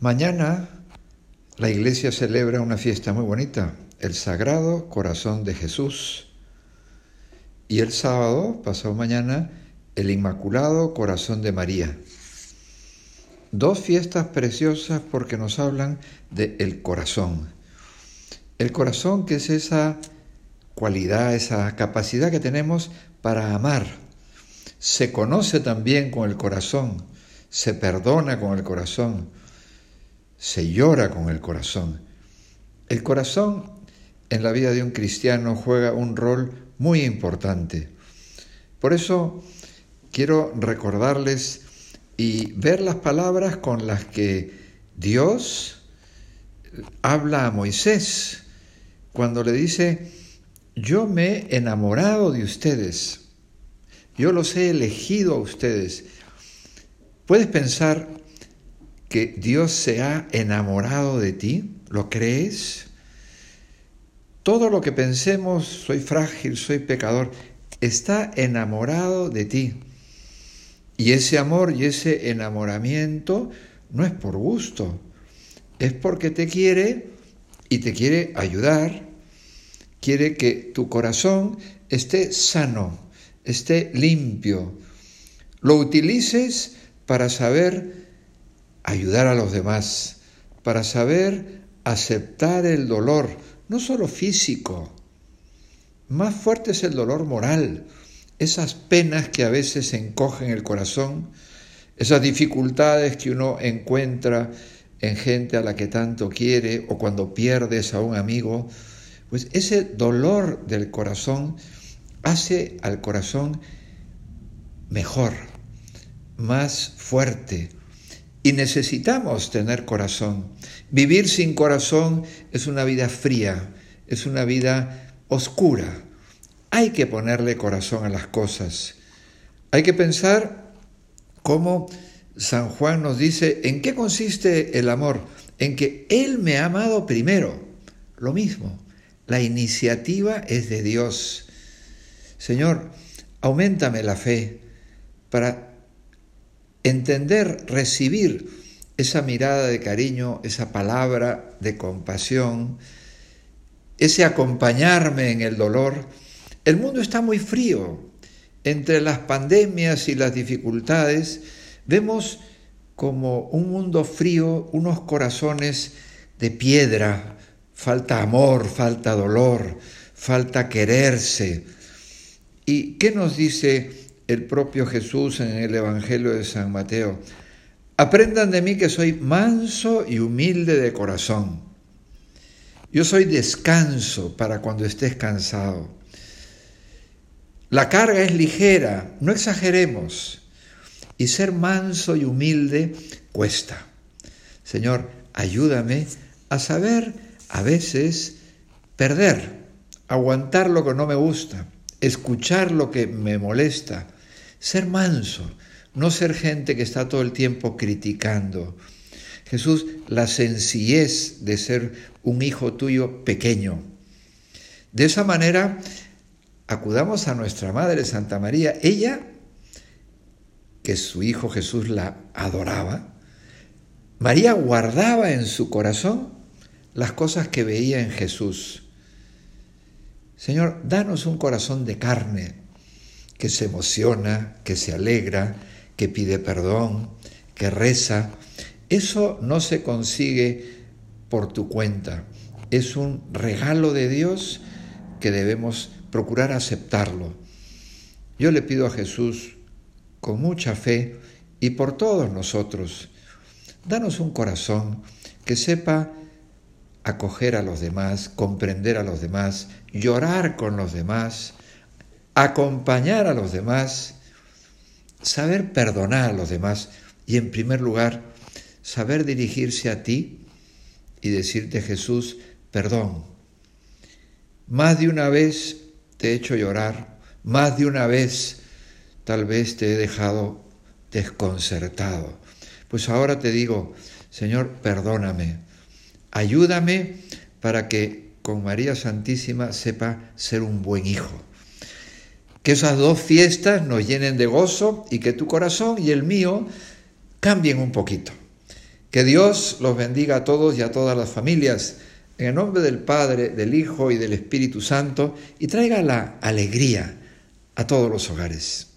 Mañana la iglesia celebra una fiesta muy bonita, el Sagrado Corazón de Jesús. Y el sábado, pasado mañana, el Inmaculado Corazón de María. Dos fiestas preciosas porque nos hablan del el corazón. El corazón que es esa cualidad, esa capacidad que tenemos para amar. Se conoce también con el corazón, se perdona con el corazón, se llora con el corazón. El corazón en la vida de un cristiano juega un rol muy importante. Por eso quiero recordarles y ver las palabras con las que Dios habla a Moisés cuando le dice, yo me he enamorado de ustedes, yo los he elegido a ustedes. ¿Puedes pensar que Dios se ha enamorado de ti? ¿Lo crees? Todo lo que pensemos, soy frágil, soy pecador, está enamorado de ti. Y ese amor y ese enamoramiento no es por gusto, es porque te quiere y te quiere ayudar, quiere que tu corazón esté sano, esté limpio, lo utilices para saber ayudar a los demás, para saber aceptar el dolor, no solo físico, más fuerte es el dolor moral, esas penas que a veces encogen el corazón, esas dificultades que uno encuentra en gente a la que tanto quiere o cuando pierdes a un amigo, pues ese dolor del corazón hace al corazón mejor, más fuerte. Y necesitamos tener corazón. Vivir sin corazón es una vida fría, es una vida oscura. Hay que ponerle corazón a las cosas. Hay que pensar cómo San Juan nos dice en qué consiste el amor. En que Él me ha amado primero. Lo mismo. La iniciativa es de Dios. Señor, aumentame la fe para entender, recibir esa mirada de cariño, esa palabra de compasión, ese acompañarme en el dolor. El mundo está muy frío. Entre las pandemias y las dificultades vemos como un mundo frío, unos corazones de piedra, falta amor, falta dolor, falta quererse. ¿Y qué nos dice el propio Jesús en el Evangelio de San Mateo? Aprendan de mí que soy manso y humilde de corazón. Yo soy descanso para cuando estés cansado. La carga es ligera, no exageremos. Y ser manso y humilde cuesta. Señor, ayúdame a saber a veces perder, aguantar lo que no me gusta, escuchar lo que me molesta, ser manso, no ser gente que está todo el tiempo criticando. Jesús, la sencillez de ser un hijo tuyo pequeño. De esa manera, acudamos a nuestra Madre Santa María. Ella, que su Hijo Jesús la adoraba, María guardaba en su corazón las cosas que veía en Jesús. Señor, danos un corazón de carne que se emociona, que se alegra, que pide perdón, que reza. Eso no se consigue por tu cuenta. Es un regalo de Dios que debemos procurar aceptarlo. Yo le pido a Jesús con mucha fe y por todos nosotros, danos un corazón que sepa acoger a los demás, comprender a los demás, llorar con los demás, acompañar a los demás, saber perdonar a los demás y en primer lugar, saber dirigirse a ti y decirte Jesús, perdón. Más de una vez te he hecho llorar, más de una vez tal vez te he dejado desconcertado. Pues ahora te digo, Señor, perdóname Ayúdame para que con María Santísima sepa ser un buen hijo. Que esas dos fiestas nos llenen de gozo y que tu corazón y el mío cambien un poquito. Que Dios los bendiga a todos y a todas las familias, en el nombre del Padre, del Hijo y del Espíritu Santo, y traiga la alegría a todos los hogares.